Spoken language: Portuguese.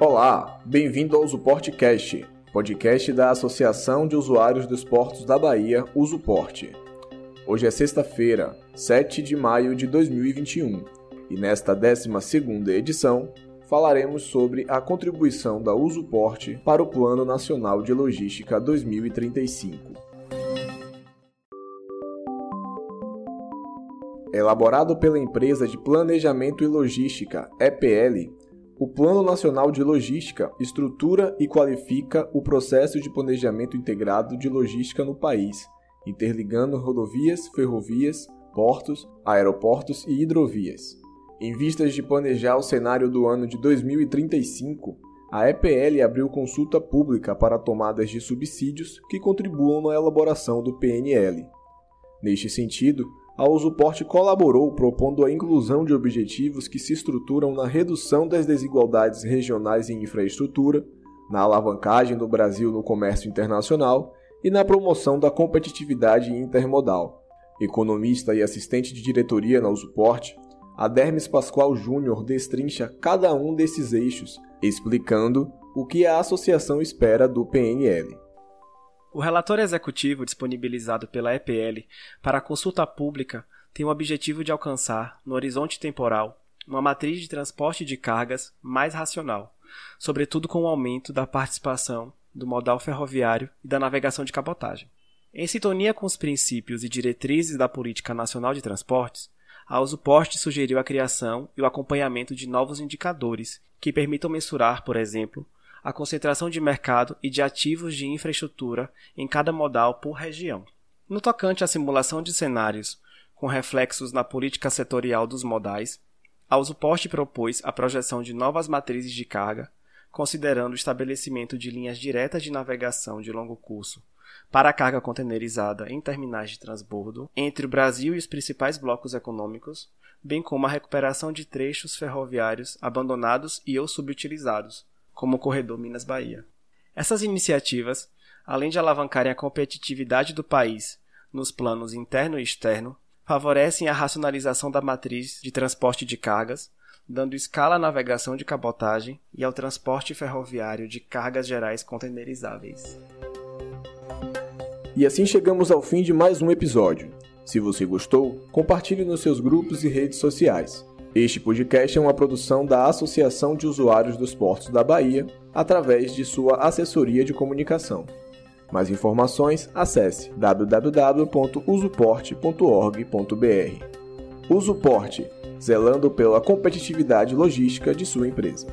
Olá, bem-vindo ao Usuportcast, podcast da Associação de Usuários dos Portos da Bahia, Usuporte. Hoje é sexta-feira, 7 de maio de 2021, e nesta 12ª edição falaremos sobre a contribuição da Usuporte para o Plano Nacional de Logística 2035. Elaborado pela empresa de Planejamento e Logística, EPL, o Plano Nacional de Logística estrutura e qualifica o processo de planejamento integrado de logística no país, interligando rodovias, ferrovias, portos, aeroportos e hidrovias. Em vistas de planejar o cenário do ano de 2035, a EPL abriu consulta pública para tomadas de subsídios que contribuam na elaboração do PNL. Neste sentido, a Usuporte colaborou propondo a inclusão de objetivos que se estruturam na redução das desigualdades regionais em infraestrutura, na alavancagem do Brasil no comércio internacional e na promoção da competitividade intermodal. Economista e assistente de diretoria na Usuporte, Adermes Pascoal Júnior destrincha cada um desses eixos, explicando o que a associação espera do PNL. O relatório executivo disponibilizado pela EPL para consulta pública tem o objetivo de alcançar, no horizonte temporal, uma matriz de transporte de cargas mais racional, sobretudo com o aumento da participação do modal ferroviário e da navegação de cabotagem. Em sintonia com os princípios e diretrizes da Política Nacional de Transportes, a Usuporte sugeriu a criação e o acompanhamento de novos indicadores que permitam mensurar, por exemplo, a concentração de mercado e de ativos de infraestrutura em cada modal por região. No tocante à simulação de cenários com reflexos na política setorial dos modais, a Usuporte propôs a projeção de novas matrizes de carga, considerando o estabelecimento de linhas diretas de navegação de longo curso para a carga containerizada em terminais de transbordo entre o Brasil e os principais blocos econômicos, bem como a recuperação de trechos ferroviários abandonados e ou subutilizados, como o corredor Minas-Bahia. Essas iniciativas, além de alavancarem a competitividade do país nos planos interno e externo, favorecem a racionalização da matriz de transporte de cargas, dando escala à navegação de cabotagem e ao transporte ferroviário de cargas gerais containerizáveis. E assim chegamos ao fim de mais um episódio. Se você gostou, compartilhe nos seus grupos e redes sociais. Este podcast é uma produção da Associação de Usuários dos Portos da Bahia, através de sua assessoria de comunicação. Mais informações, acesse www.usuporte.org.br. Usuporte, zelando pela competitividade logística de sua empresa.